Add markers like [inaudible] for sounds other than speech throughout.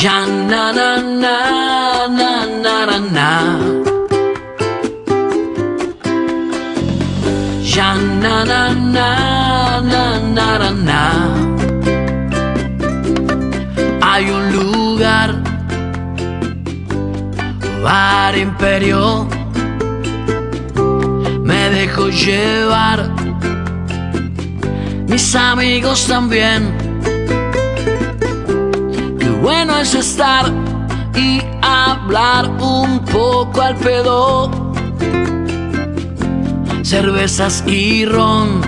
Ya na na na na na na na. Ya na na na na na na na. Hay un lugar, bar imperio. Me dejo llevar, mis amigos también. Bueno es estar y hablar un poco al pedo. Cervezas y ron.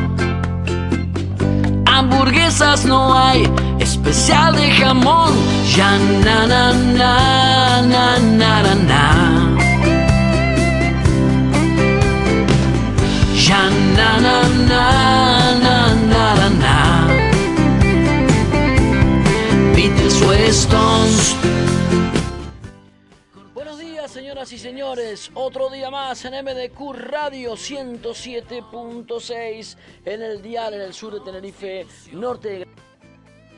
Hamburguesas no hay, especial de jamón. Ya na na na na na na na. Ya na na na Buenos días, señoras y señores. Otro día más en MDQ Radio 107.6 en el dial en el sur de Tenerife, norte de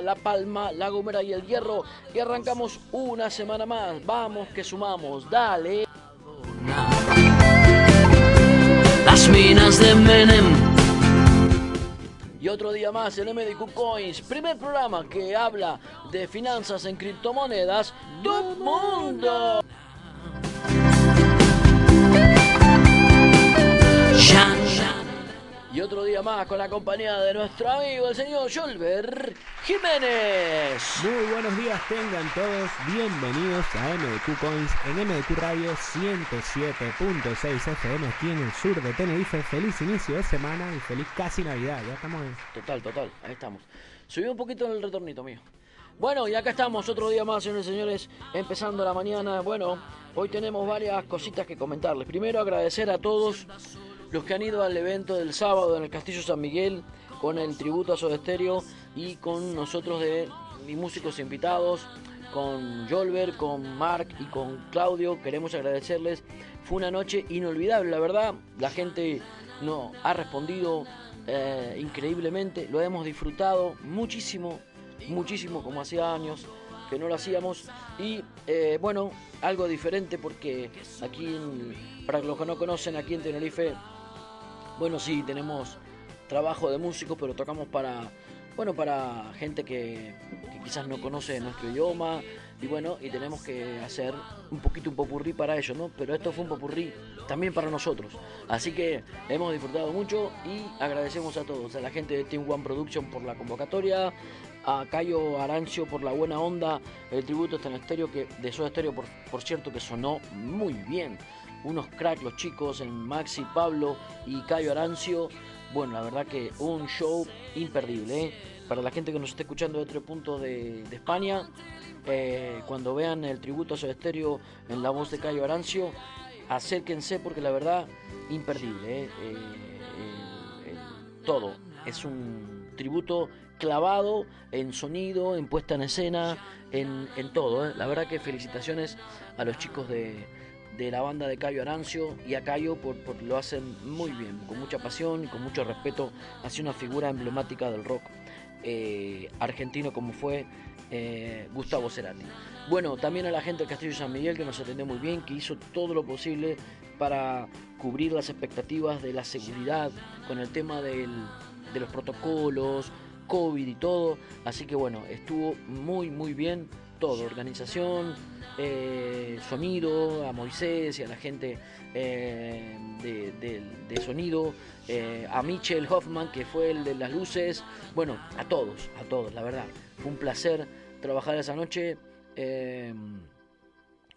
La Palma, La Gomera y El Hierro. Y arrancamos una semana más. Vamos que sumamos. Dale. Las minas de Menem. Otro día más en MDQ Coins, primer programa que habla de finanzas en criptomonedas. ¡Top Mundo! Y otro día más con la compañía de nuestro amigo, el señor Jolver Jiménez. Muy buenos días, tengan todos bienvenidos a MDQ Coins en MDQ Radio 107.6 FM aquí en el sur de Tenerife. Feliz inicio de semana y feliz casi Navidad. Ya estamos en... Total, total, ahí estamos. Subí un poquito en el retornito mío. Bueno, y acá estamos otro día más, señores y señores, empezando la mañana. Bueno, hoy tenemos varias cositas que comentarles. Primero, agradecer a todos los que han ido al evento del sábado en el Castillo San Miguel con el tributo a Soda Stereo y con nosotros de mis músicos invitados, con Jolver, con Mark y con Claudio. Queremos agradecerles. Fue una noche inolvidable, la verdad. La gente no ha respondido eh, increíblemente. Lo hemos disfrutado muchísimo, muchísimo, como hacía años que no lo hacíamos. Y eh, bueno, algo diferente porque aquí, para los que no conocen, aquí en Tenerife, bueno, sí, tenemos trabajo de músicos, pero tocamos para, bueno, para gente que, quizás no conoce nuestro idioma y bueno, y tenemos que hacer un poquito un popurrí para ellos, ¿no? Pero esto fue un popurrí también para nosotros. Así que hemos disfrutado mucho y agradecemos a todos, a la gente de Team One Production por la convocatoria, a Cayo Arancio por la buena onda, el tributo está en estéreo que de Soda Stereo por, por cierto que sonó muy bien. Unos cracks los chicos en Maxi, Pablo y Cayo Arancio. Bueno, la verdad que un show imperdible. ¿eh? Para la gente que nos esté escuchando de otro punto de, España, eh, cuando vean el tributo a Soda Stereo en la voz de Cayo Arancio, acérquense porque la verdad, imperdible. ¿eh? Todo. Es un tributo clavado en sonido, en puesta en escena, en, todo. La verdad que felicitaciones a los chicos de, de la banda de Cayo Arancio y a Cayo por, por lo hacen muy bien, con mucha pasión y con mucho respeto hacia una figura emblemática del rock eh, argentino como fue eh, Gustavo Cerati. Bueno, también a la gente del Castillo San Miguel que nos atendió muy bien, que hizo todo lo posible para cubrir las expectativas de la seguridad con el tema del, de los protocolos, COVID y todo. Así que bueno, estuvo muy, muy bien todo, organización, eh, sonido, a Moisés y a la gente eh, de, de- de sonido, eh, a Mitchell Hoffman, que fue el de las luces, bueno, a todos, a todos, la verdad. Fue un placer trabajar esa noche.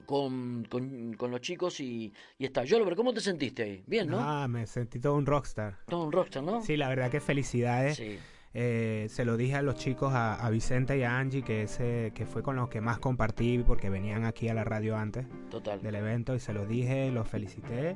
con, con- con los chicos y, y está. Jolver, ¿cómo te sentiste ahí? Bien, ¿no? Ah, me sentí todo un rockstar. Todo un rockstar, ¿no? Sí, la verdad que felicidades. Sí. Eh, se lo dije a los chicos, a, a Vicente y a Angie, que, ese, que fue con los que más compartí porque venían aquí a la radio antes Total. del evento y se los dije, los felicité.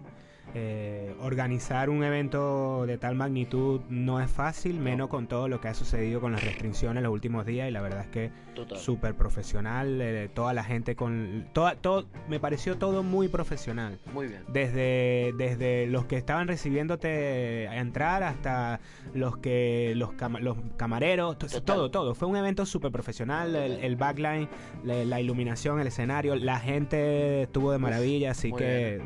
Eh, organizar un evento de tal magnitud no es fácil, menos con todo lo que ha sucedido con las restricciones los últimos días y la verdad es que súper profesional, eh, toda la gente con... Toda, todo, me pareció todo muy profesional. Muy bien. Desde, desde los que estaban recibiéndote a entrar hasta los que los, los camareros, Total. todo, todo. Fue un evento súper profesional, el, el backline, la, la iluminación, el escenario, la gente estuvo de maravilla, así que...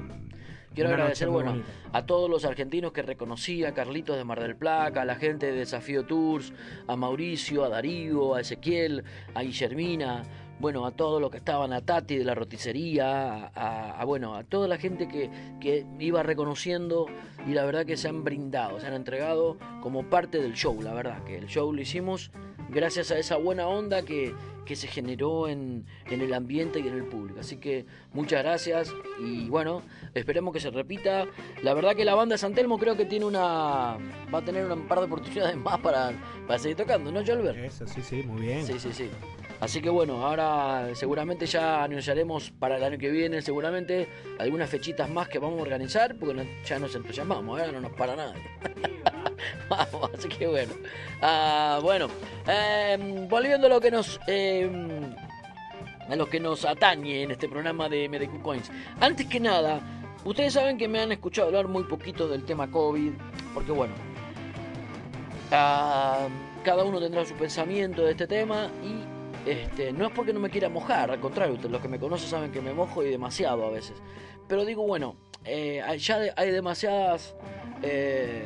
Quiero una agradecer, bueno, bonita. a todos los argentinos que reconocí, a Carlitos de Mar del Plata, a la gente de Desafío Tours, a Mauricio, a Darío, a Ezequiel, a Guillermina, bueno, a todos los que estaban, a Tati de la roticería, a, a- bueno, a toda la gente que, que iba reconociendo y la verdad que se han brindado, se han entregado como parte del show, la verdad, que el show lo hicimos gracias a esa buena onda que, que se generó en, en el ambiente y en el público. Así que muchas gracias y bueno, esperemos que se repita. La verdad que la banda de San Telmo creo que tiene una va a tener un par de oportunidades [laughs] más para, para seguir tocando, ¿no, Jolver? Eso, sí, sí, muy bien. Sí, sí, sí. Así que bueno, ahora seguramente ya anunciaremos para el año que viene, seguramente algunas fechitas más que vamos a organizar, porque no- ya nos entusiasmamos, ¿eh? no nos para nadie. [laughs] [laughs] Vamos, así que bueno. Ah, bueno, eh, volviendo a lo que nos eh, a lo que nos atañe en este programa de MDQ Coins. Antes que nada, ustedes saben que me han escuchado hablar muy poquito del tema COVID, porque bueno, ah, cada uno tendrá su pensamiento de este tema y este, no es porque no me quiera mojar, al contrario, los que me conocen saben que me mojo y demasiado a veces. Pero digo, bueno, eh, ya hay demasiadas eh,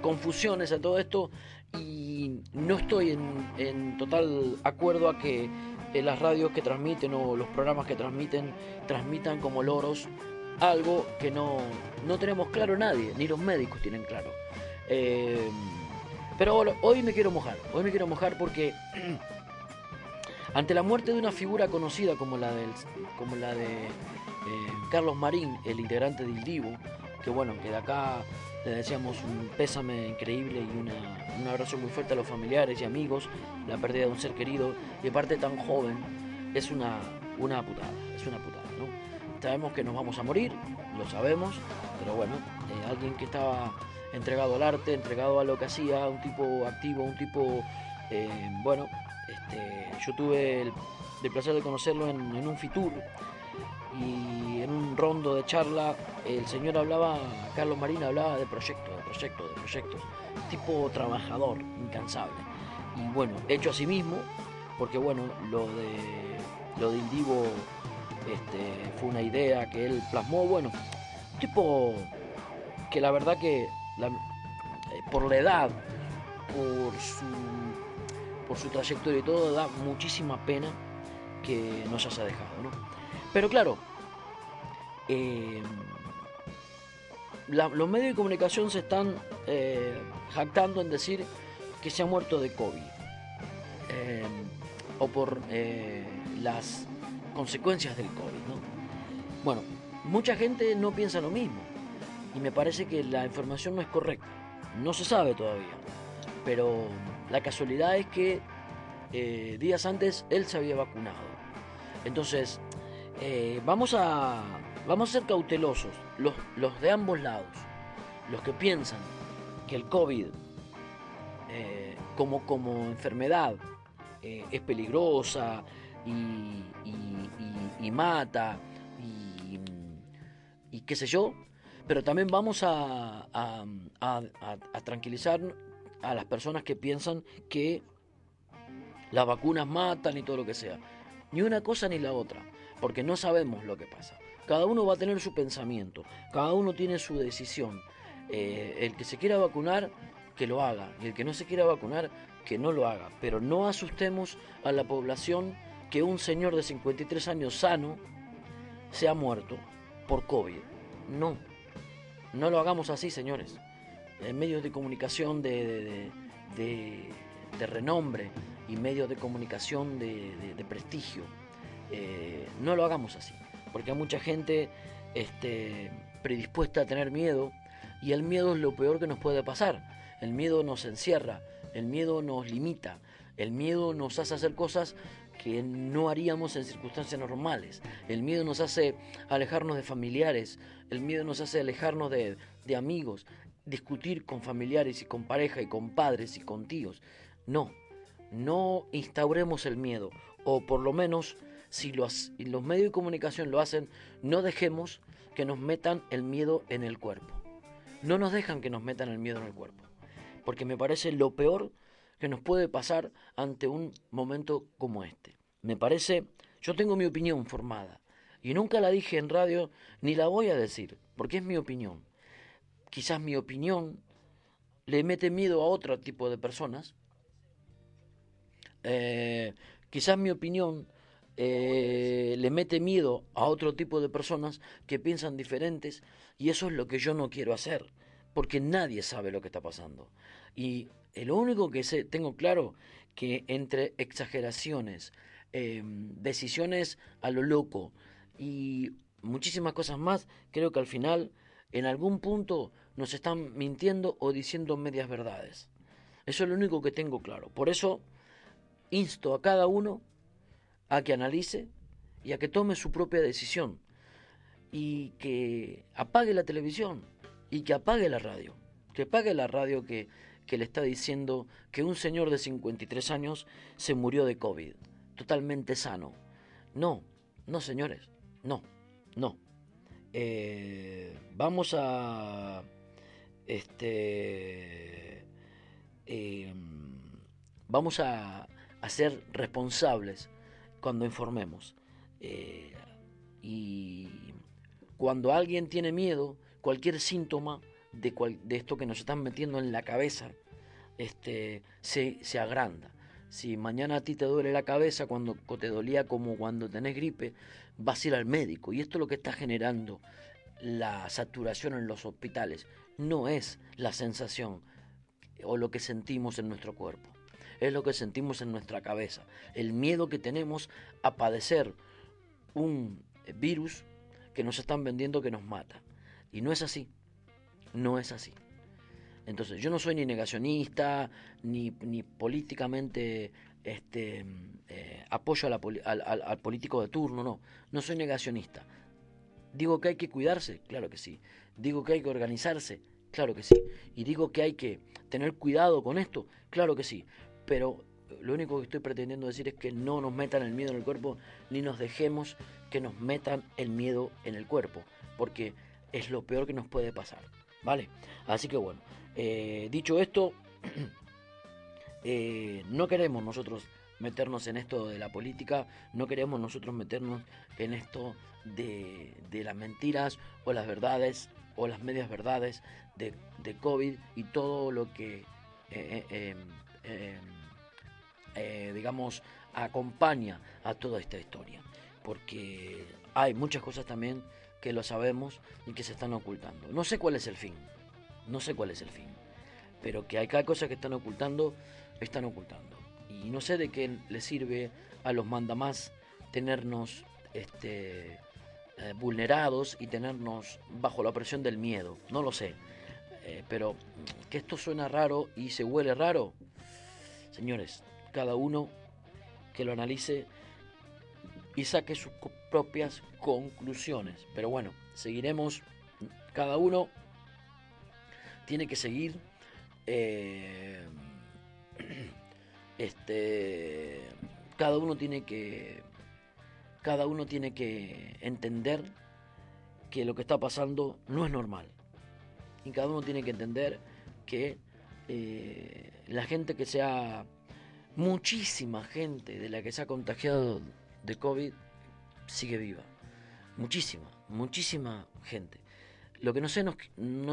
confusiones en todo esto y no estoy en, total acuerdo a que eh, las radios que transmiten o los programas que transmiten transmitan como loros algo que no, no tenemos claro nadie, ni los médicos tienen claro. Eh, pero hoy me quiero mojar, hoy me quiero mojar porque [clears throat] ante la muerte de una figura conocida como la, del, como la de eh, Carlos Marín, el integrante del Divo, que bueno, que de acá le deseamos un pésame increíble y una- un abrazo muy fuerte a los familiares y amigos, la pérdida de un ser querido y aparte tan joven, es una, una putada, es una putada, ¿no? Sabemos que nos vamos a morir, lo sabemos, pero bueno, eh, alguien que estaba entregado al arte, entregado a lo que hacía, un tipo activo, un tipo, eh, bueno, este, yo tuve el, placer de conocerlo en, en un Fitur y en un rondo de charla el señor hablaba, Carlos Marín hablaba de proyectos, de proyectos, de proyectos, tipo trabajador, incansable. Y bueno, hecho a sí mismo, porque bueno, lo de lo del Divo este, fue una idea que él plasmó, bueno, tipo que la verdad que eh, por la edad, por su, por su trayectoria y todo, da muchísima pena que nos haya dejado, ¿no? Pero claro, eh, los medios de comunicación se están eh, jactando en decir que se ha muerto de COVID eh, o por las consecuencias del COVID, ¿no? Bueno, mucha gente no piensa lo mismo y me parece que la información no es correcta. No se sabe todavía, pero la casualidad es que días antes él se había vacunado. Entonces, eh, vamos, a, vamos a ser cautelosos, los, los de ambos lados, los que piensan que el COVID eh, como, como enfermedad eh, es peligrosa y, mata y, qué sé yo, pero también vamos a- a tranquilizar a las personas que piensan que las vacunas matan y todo lo que sea. Ni una cosa ni la otra, porque no sabemos lo que pasa. Cada uno va a tener su pensamiento, cada uno tiene su decisión. Eh, el que se quiera vacunar, que lo haga, y el que no se quiera vacunar, que no lo haga. Pero no asustemos a la población que un señor de 53 años sano se ha muerto por COVID. No, no lo hagamos así, señores. En medios de comunicación de, de- renombre y medios de comunicación de prestigio, eh, no lo hagamos así. Porque hay mucha gente este, predispuesta a tener miedo y el miedo es lo peor que nos puede pasar. El miedo nos encierra El miedo nos limita. El miedo nos hace hacer cosas que no haríamos en circunstancias normales. El miedo nos hace alejarnos de familiares. El miedo nos hace alejarnos de, de amigos. Discutir con familiares y con pareja y con padres y con tíos. No, no instauremos el miedo. O por lo menos, si los, medios de comunicación lo hacen, no dejemos que nos metan el miedo en el cuerpo. No nos dejan que nos metan el miedo en el cuerpo. Porque me parece lo peor que nos puede pasar ante un momento como este. Me parece, yo tengo mi opinión formada y nunca la dije en radio ni la voy a decir, porque es mi opinión. Quizás mi opinión le mete miedo a otro tipo de personas. Eh, quizás mi opinión eh, le mete miedo a otro tipo de personas que piensan diferentes y eso es lo que yo no quiero hacer, porque nadie sabe lo que está pasando. Y lo único que sé, tengo claro que entre exageraciones, em, decisiones a lo loco y muchísimas cosas más, creo que al final, en algún punto, nos están mintiendo o diciendo medias verdades. Eso es lo único que tengo claro. Por eso, insto a cada uno a que analice y a que tome su propia decisión y que apague la televisión y que apague la radio, que apague la radio que, que le está diciendo que un señor de 53 años se murió de COVID, totalmente sano. No, no señores, no, no. Eh, vamos a este eh, vamos a, a ser responsables cuando informemos. Eh, y cuando alguien tiene miedo, cualquier síntoma de, de, esto que nos están metiendo en la cabeza este, se, se agranda. Si mañana a ti te duele la cabeza cuando te dolía como cuando tenés gripe, vas a ir al médico. Y esto es lo que está generando la saturación en los hospitales. No es la sensación o lo que sentimos en nuestro cuerpo es lo que sentimos en nuestra cabeza. El miedo que tenemos a padecer un virus que nos están vendiendo que nos mata. Y no es así. No es así. Entonces, yo no soy ni negacionista, ni, ni políticamente este, eh, apoyo al, al político de turno, no. No soy negacionista. Digo que hay que cuidarse, claro que sí. Digo que hay que organizarse, claro que sí. Y digo que hay que tener cuidado con esto, claro que sí pero lo único que estoy pretendiendo decir es que no nos metan el miedo en el cuerpo, ni nos dejemos que nos metan el miedo en el cuerpo, porque es lo peor que nos puede pasar, ¿vale? Así que bueno, eh, dicho esto, [clears throat] eh, no queremos nosotros meternos en esto de la política, no queremos nosotros meternos en esto de, las mentiras o las verdades o las medias verdades de, COVID y todo lo que eh, em, em, eh, digamos, acompaña a toda esta historia. Porque hay muchas cosas también que lo sabemos y que se están ocultando. No sé cuál es el fin, no sé cuál es el fin, pero que hay cada cosa que están ocultando, están ocultando. Y no sé de qué le sirve a los mandamás tenernos este, eh, vulnerados y tenernos bajo la presión del miedo, no lo sé. Eh, pero que esto suena raro y se huele raro, señores, cada uno que lo analice y saque sus propias conclusiones. Pero bueno, seguiremos, cada uno tiene que seguir eh, [clears throat] este cada uno tiene que cada uno tiene que entender que lo que está pasando no es normal y cada uno tiene que entender que eh, la gente que se ha muchísima gente de la que se ha contagiado de COVID sigue viva. Muchísima, muchísima gente. Lo que no sé, no,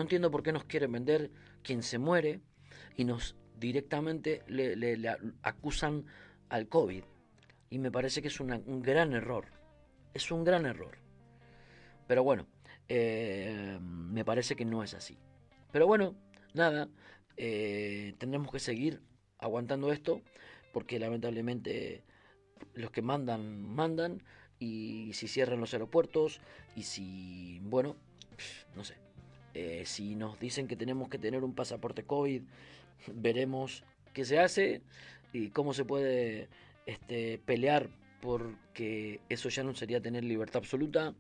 entiendo por qué nos quieren vender quien se muere y nos directamente le, acusan al COVID. Y me parece que es un gran error. Es un gran error. Pero bueno, eh, me parece que no es así. Pero bueno, nada, eh, tendremos que seguir aguantando esto porque lamentablemente los que mandan, mandan, y si cierran los aeropuertos, y si, bueno, no sé, eh, si nos dicen que tenemos que tener un pasaporte COVID, veremos qué se hace y cómo se puede este, pelear porque eso ya no sería tener libertad absoluta.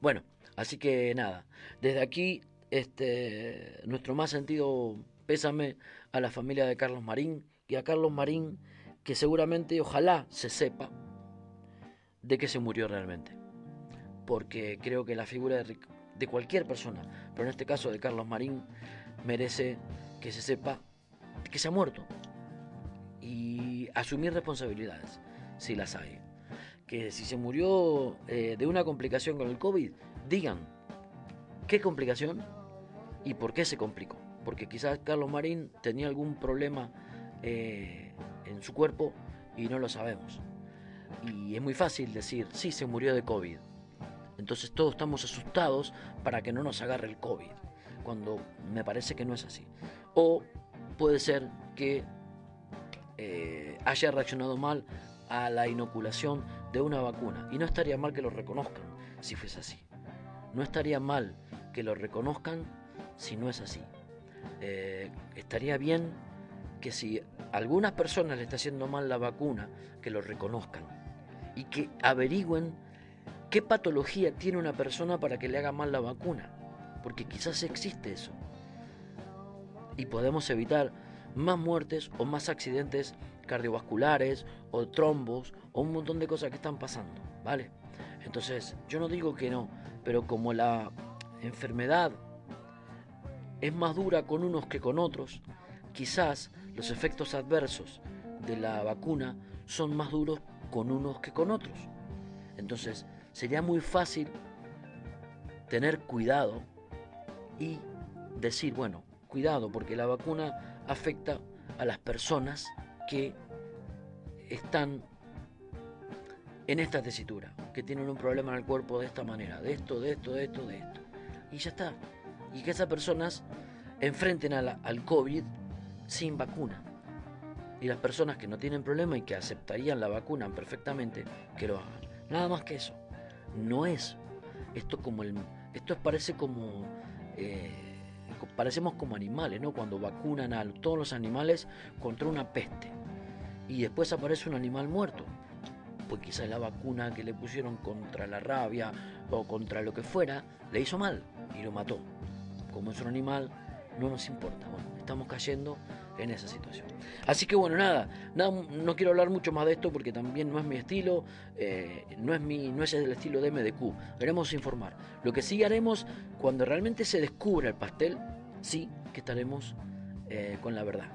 Bueno, así que nada, desde aquí este, nuestro más sentido pésame a la familia de Carlos Marín a Carlos Marín que seguramente ojalá se sepa de que se murió realmente. Porque creo que la figura de, de cualquier persona, pero en este caso de Carlos Marín, merece que se sepa que se ha muerto y asumir responsabilidades, si las hay. Que si se murió eh, de una complicación con el COVID, digan qué complicación y por qué se complicó. Porque quizás Carlos Marín tenía algún problema eh, en su cuerpo y no lo sabemos. Y es muy fácil decir, sí, se murió de COVID. Entonces todos estamos asustados para que no nos agarre el COVID, cuando me parece que no es así. O puede ser que eh, haya reaccionado mal a la inoculación de una vacuna. Y no estaría mal que lo reconozcan si fuese así. No estaría mal que lo reconozcan si no es así. Eh, estaría bien que si algunas personas le está haciendo mal la vacuna, que lo reconozcan y que averigüen qué patología tiene una persona para que le haga mal la vacuna. Porque quizás existe eso. Y podemos evitar más muertes o más accidentes cardiovasculares o trombos o un montón de cosas que están pasando, ¿vale? Entonces, yo no digo que no, pero como la enfermedad es más dura con unos que con otros, quizás los efectos adversos de la vacuna son más duros con unos que con otros. Entonces, sería muy fácil tener cuidado y decir, bueno, cuidado, porque la vacuna afecta a las personas que están en esta tesitura, que tienen un problema en el cuerpo de esta manera, de esto, de esto, de esto, de esto. Y ya está. Y que esas personas enfrenten al COVID sin vacuna. Y las personas que no tienen problema y que aceptarían la vacuna perfectamente, que lo hagan. Nada más que eso. No es esto como el. Esto parece como. Eh, parecemos como animales, ¿no? Cuando vacunan a todos los animales contra una peste y después aparece un animal muerto. Pues quizás la vacuna que le pusieron contra la rabia o contra lo que fuera le hizo mal y lo mató. Como es un animal, no nos importa. Bueno, estamos cayendo en esa situación. Así que bueno, nada, nada, no quiero hablar mucho más de esto porque también no es mi estilo, eh, no, es mi, no es el estilo de MDQ. Queremos informar. Lo que sí haremos cuando realmente se descubra el pastel, sí que estaremos eh, con la verdad,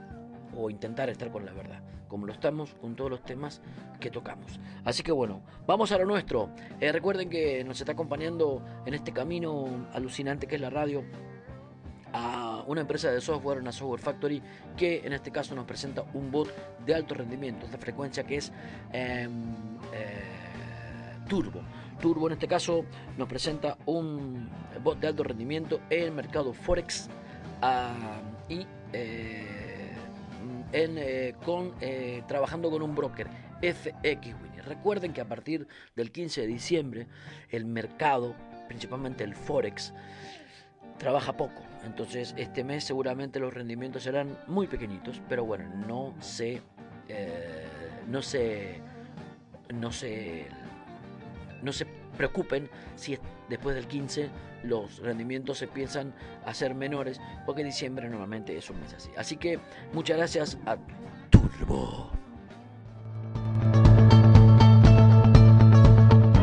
o intentar estar con la verdad, como lo estamos con todos los temas que tocamos. Así que bueno, vamos a lo nuestro. Eh, recuerden que nos está acompañando en este camino alucinante que es la radio una empresa de software, una software factory, que en este caso nos presenta un bot de alto rendimiento, de frecuencia que es em, eh, Turbo. Turbo en este caso nos presenta un bot de alto rendimiento en el mercado Forex y eh, en, eh, con, trabajando con un broker FX Recuerden que a partir del 15 de diciembre el mercado, principalmente el Forex, trabaja poco. Entonces este mes seguramente los rendimientos serán muy pequeñitos, pero bueno, no se, no se, no se, no se preocupen si después del 15 los rendimientos se piensan hacer menores, porque diciembre normalmente es un mes así. Así que muchas gracias a Turbo.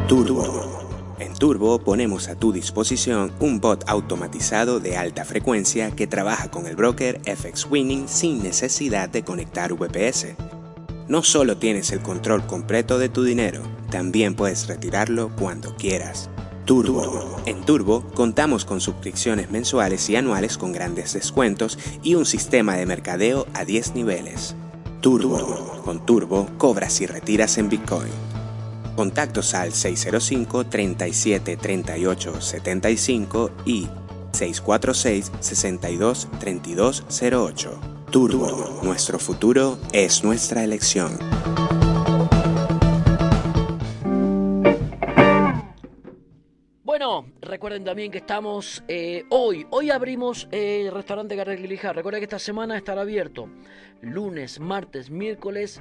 Turbo. Turbo ponemos a tu disposición un bot automatizado de alta frecuencia que trabaja con el broker FX Winning sin necesidad de conectar VPS. No solo tienes el control completo de tu dinero, también puedes retirarlo cuando quieras. Turbo. En Turbo contamos con suscripciones mensuales y anuales con grandes descuentos y un sistema de mercadeo a 10 niveles. Turbo. Con Turbo cobras y retiras en Bitcoin. Contactos al 605 37 38 75 y 646 62 32 08. Turbo. Nuestro futuro es nuestra elección. recuerden también que estamos eh, hoy. Hoy abrimos el restaurante Gardel Grillija. Recuerden que esta semana estará abierto. Lunes, martes, miércoles,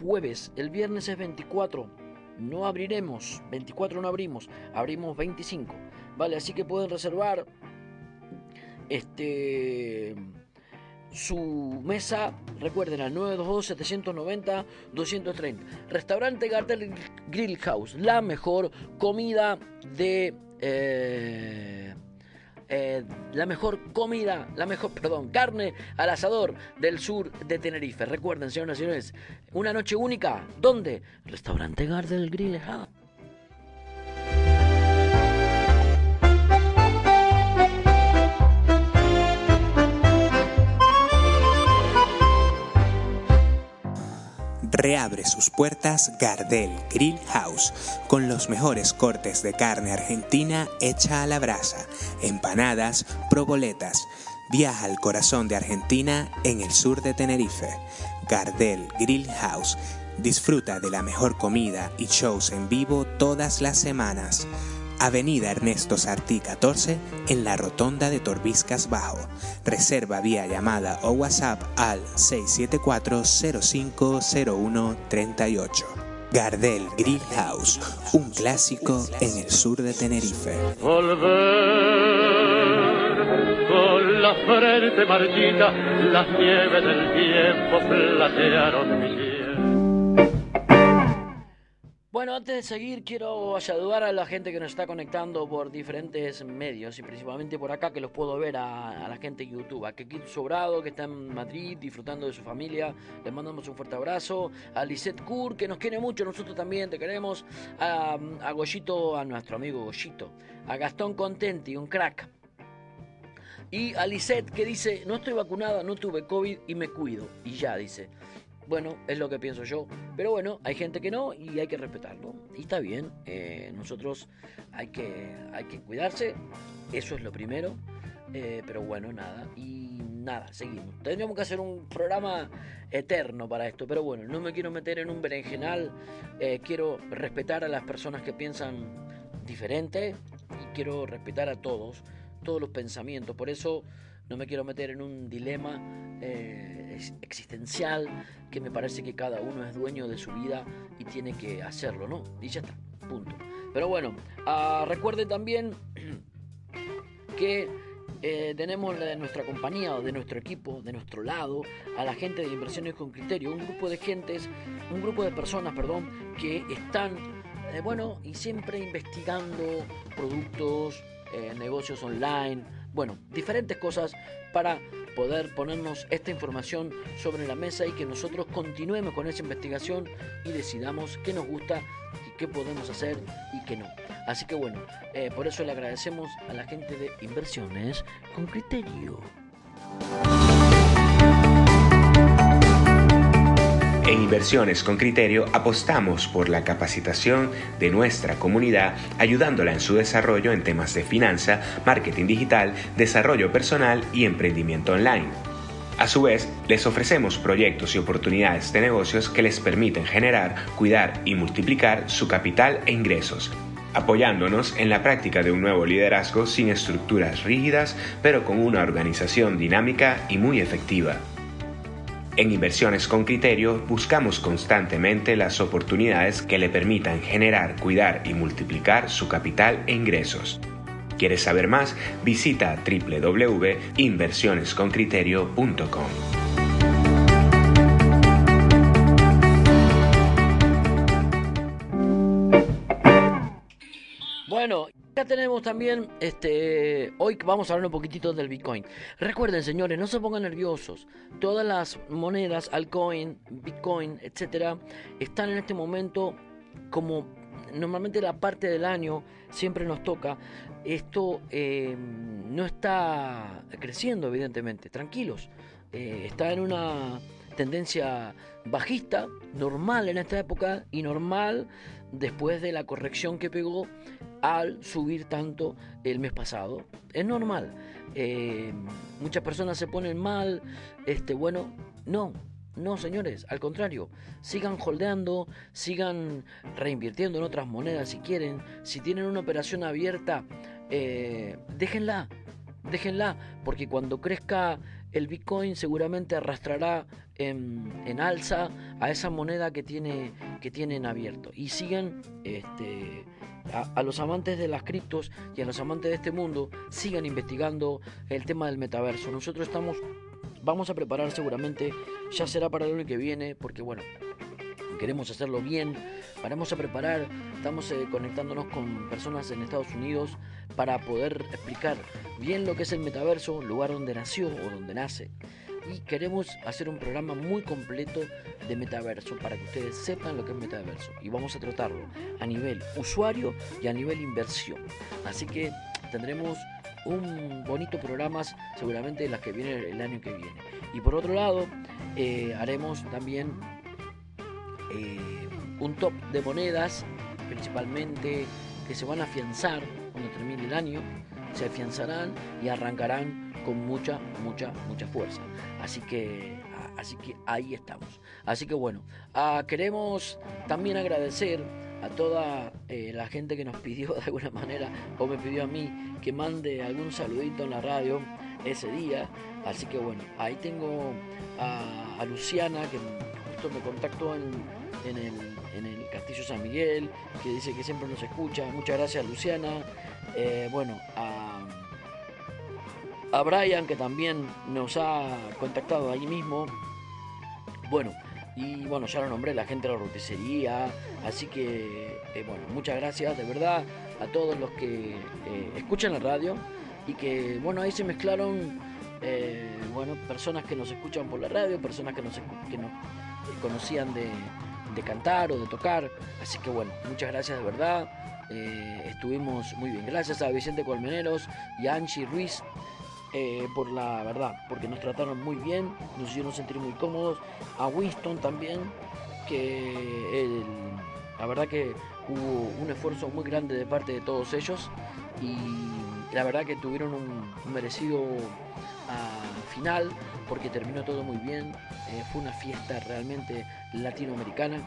jueves. El viernes es 24. No abriremos. 24 no abrimos. Abrimos 25. Vale, así que pueden reservar este su mesa, recuerden al 922-790-230. Restaurante Gartel Grill House, la mejor comida de... Eh, eh, la mejor comida, la mejor, perdón, carne al asador del sur de Tenerife. Recuerden, señores y señores, una noche única. ¿Dónde? Restaurante Gardel Grill reabre sus puertas Gardel Grill House con los mejores cortes de carne argentina hecha a la brasa, empanadas, proboletas. Viaja al corazón de Argentina en el sur de Tenerife. Gardel Grill House. Disfruta de la mejor comida y shows en vivo todas las semanas. Avenida Ernesto Sartí 14 en la rotonda de Torbiscas Bajo. Reserva vía llamada o WhatsApp al 674-050138. Gardel Grill House, un clásico en el sur de Tenerife. Volver con la frente marchita, las nieves del tiempo platearon mi bueno, antes de seguir, quiero saludar a la gente que nos está conectando por diferentes medios y principalmente por acá que los puedo ver a, la gente en YouTube. A Kekit Sobrado, que está en Madrid disfrutando de su familia, les mandamos un fuerte abrazo. A Lisette Kur, que nos quiere mucho, nosotros también te queremos. A, a Goyito, a nuestro amigo Goyito. A Gastón Contenti, un crack. Y a Lisette, que dice: No estoy vacunada, no tuve COVID y me cuido. Y ya, dice. Bueno, es lo que pienso yo. Pero bueno, hay gente que no y hay que respetarlo. Y está bien. Eh, nosotros hay que, hay que cuidarse. Eso es lo primero. Eh, pero bueno, nada. Y nada, seguimos. Tendríamos que hacer un programa eterno para esto. Pero bueno, no me quiero meter en un berenjenal. Eh, quiero respetar a las personas que piensan diferente. Y quiero respetar a todos. Todos los pensamientos. Por eso no me quiero meter en un dilema existencial que me parece que cada uno es dueño de su vida y tiene que hacerlo, ¿no? Y ya está, punto. Pero bueno, uh, recuerde también [clears throat] que eh, tenemos de nuestra compañía de nuestro equipo, de nuestro lado, a la gente de Inversiones con Criterio, un grupo de gentes, un grupo de personas, perdón, que están, eh, bueno, y siempre investigando productos, eh, negocios online, bueno, diferentes cosas para poder ponernos esta información sobre la mesa y que nosotros continuemos con esa investigación y decidamos qué nos gusta y qué podemos hacer y qué no. Así que bueno, eh, por eso le agradecemos a la gente de inversiones con criterio. En Inversiones con Criterio apostamos por la capacitación de nuestra comunidad, ayudándola en su desarrollo en temas de finanza, marketing digital, desarrollo personal y emprendimiento online. A su vez, les ofrecemos proyectos y oportunidades de negocios que les permiten generar, cuidar y multiplicar su capital e ingresos, apoyándonos en la práctica de un nuevo liderazgo sin estructuras rígidas, pero con una organización dinámica y muy efectiva. En Inversiones con Criterio buscamos constantemente las oportunidades que le permitan generar, cuidar y multiplicar su capital e ingresos. ¿Quieres saber más? Visita www.inversionesconcriterio.com. Bueno, ya tenemos también, este, hoy vamos a hablar un poquitito del Bitcoin. Recuerden, señores, no se pongan nerviosos. Todas las monedas, altcoin, Bitcoin, etcétera, están en este momento como normalmente la parte del año siempre nos toca. Esto eh, no está creciendo, evidentemente. Tranquilos, eh, está en una tendencia bajista, normal en esta época y normal después de la corrección que pegó al subir tanto el mes pasado. Es normal. Eh, muchas personas se ponen mal. Este, bueno, no, no, señores, al contrario, sigan holdeando, sigan reinvirtiendo en otras monedas si quieren. Si tienen una operación abierta eh, déjenla, déjenla, porque cuando crezca el Bitcoin seguramente arrastrará en, alza a esa moneda que, tiene, que tienen abierto. Y siguen este, a, los amantes de las criptos y a los amantes de este mundo, sigan investigando el tema del metaverso. Nosotros estamos, vamos a preparar seguramente, ya será para el año que viene, porque bueno, queremos hacerlo bien, vamos a preparar, estamos eh, conectándonos con personas en Estados Unidos para poder explicar bien lo que es el metaverso, lugar donde nació o donde nace. Y queremos hacer un programa muy completo de metaverso para que ustedes sepan lo que es metaverso. Y vamos a tratarlo a nivel usuario y a nivel inversión. Así que tendremos un bonito programa seguramente las que viene el año que viene. Y por otro lado, eh, haremos también eh, un top de monedas, principalmente que se van a afianzar cuando termine el año, se afianzarán y arrancarán con mucha, mucha, mucha fuerza. Así que, así que ahí estamos. Así que bueno, ah, queremos también agradecer a toda eh, la gente que nos pidió de alguna manera o me pidió a mí que mande algún saludito en la radio ese día. Así que bueno, ahí tengo a Luciana que justo me contactó en, en el, Castillo San Miguel, que dice que siempre nos escucha. Muchas gracias, Luciana. Eh, bueno, a, a Brian, que también nos ha contactado ahí mismo. Bueno, y bueno, ya lo nombré, la gente de la roticería. Así que, eh, bueno, muchas gracias de verdad a todos los que eh, escuchan la radio y que, bueno, ahí se mezclaron, bueno, personas que nos escuchan por la radio, personas que nos, que nos conocían de, de cantar o de tocar. Así que bueno, muchas gracias de verdad. Eh, estuvimos muy bien. Gracias a Vicente Colmeneros y a Angie Ruiz eh, por la verdad, porque nos trataron muy bien, nos hicieron sentir muy cómodos. A Winston también, que la verdad que hubo un esfuerzo muy grande de parte de todos ellos y la verdad que tuvieron un, merecido ah, final porque terminó todo muy bien. Eh, fue una fiesta realmente latinoamericana.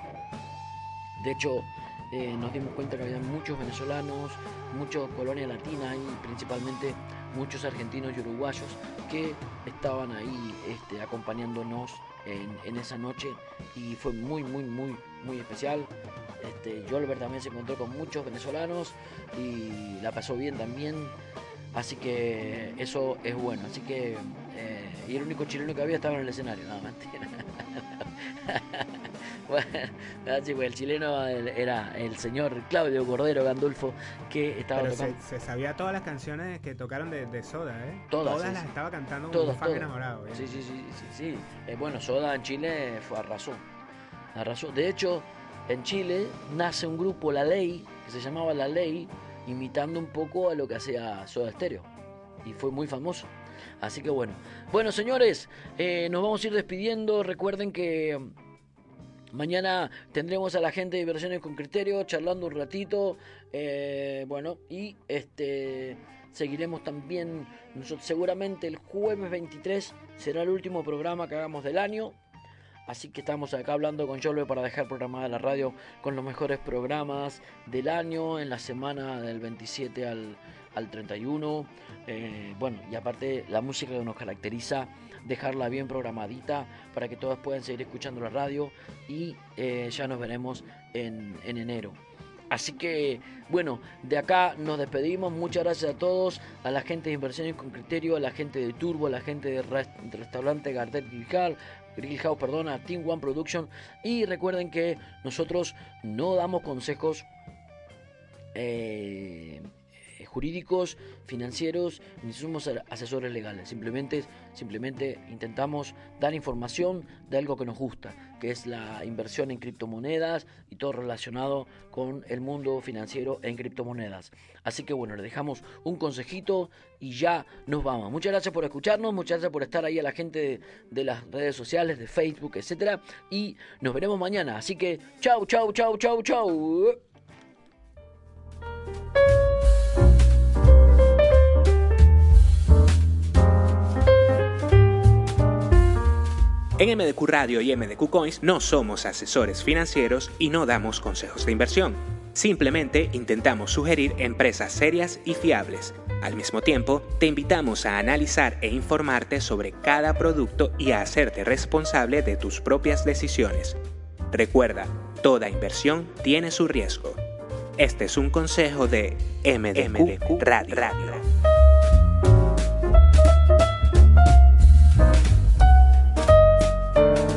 De hecho, eh, nos dimos cuenta que había muchos venezolanos, muchos colonias latinas y principalmente muchos argentinos y uruguayos que estaban ahí este, acompañándonos en, esa noche y fue muy, muy, muy, muy especial. Este, Jolber también se encontró con muchos venezolanos y la pasó bien también. Así que eso es bueno. Así que. Eh, y el único chileno que había estaba en el escenario, nada más. [laughs] [laughs] bueno, pues el chileno era el señor Claudio Cordero Gandulfo que estaba tocando. Se, sabía todas las canciones que tocaron de, Soda, ¿eh? Todas. Todas las estaba cantando un fan enamorado. ¿eh? Sí, sí, sí, sí. sí. Eh, bueno, Soda en Chile fue arrasó. Arrasó. De hecho, en Chile nace un grupo, La Ley, que se llamaba La Ley, imitando un poco a lo que hacía Soda Stereo. Y fue muy famoso. Así que bueno. Bueno, señores, eh, nos vamos a ir despidiendo. Recuerden que mañana tendremos a la gente de Inversiones con Criterio charlando un ratito. Eh, bueno, y este seguiremos también. Nosotros, seguramente el jueves 23 será el último programa que hagamos del año. Así que estamos acá hablando con Jolve para dejar programada la radio con los mejores programas del año en la semana del 27 al, 31. Eh, bueno, y aparte la música que nos caracteriza, dejarla bien programadita para que todos puedan seguir escuchando la radio y eh, ya nos veremos en, enero. Así que, bueno, de acá nos despedimos. Muchas gracias a todos, a la gente de Inversiones con Criterio, a la gente de Turbo, a la gente del restaurante Gardel Grical, Grill House, perdona, Team One Production. Y recuerden que nosotros no damos consejos eh, jurídicos, financieros, ni somos asesores legales. Simplemente, simplemente intentamos dar información de algo que nos gusta, que es la inversión en criptomonedas y todo relacionado con el mundo financiero en criptomonedas. Así que bueno, le dejamos un consejito y ya nos vamos. Muchas gracias por escucharnos, muchas gracias por estar ahí a la gente de, de las redes sociales, de Facebook, etcétera. Y nos veremos mañana. Así que chau, chau, chau, chau, chau. En MDQ Radio y MDQ Coins no somos asesores financieros y no damos consejos de inversión. Simplemente intentamos sugerir empresas serias y fiables. Al mismo tiempo, te invitamos a analizar e informarte sobre cada producto y a hacerte responsable de tus propias decisiones. Recuerda, toda inversión tiene su riesgo. Este es un consejo de MDQ, Radio. Radio.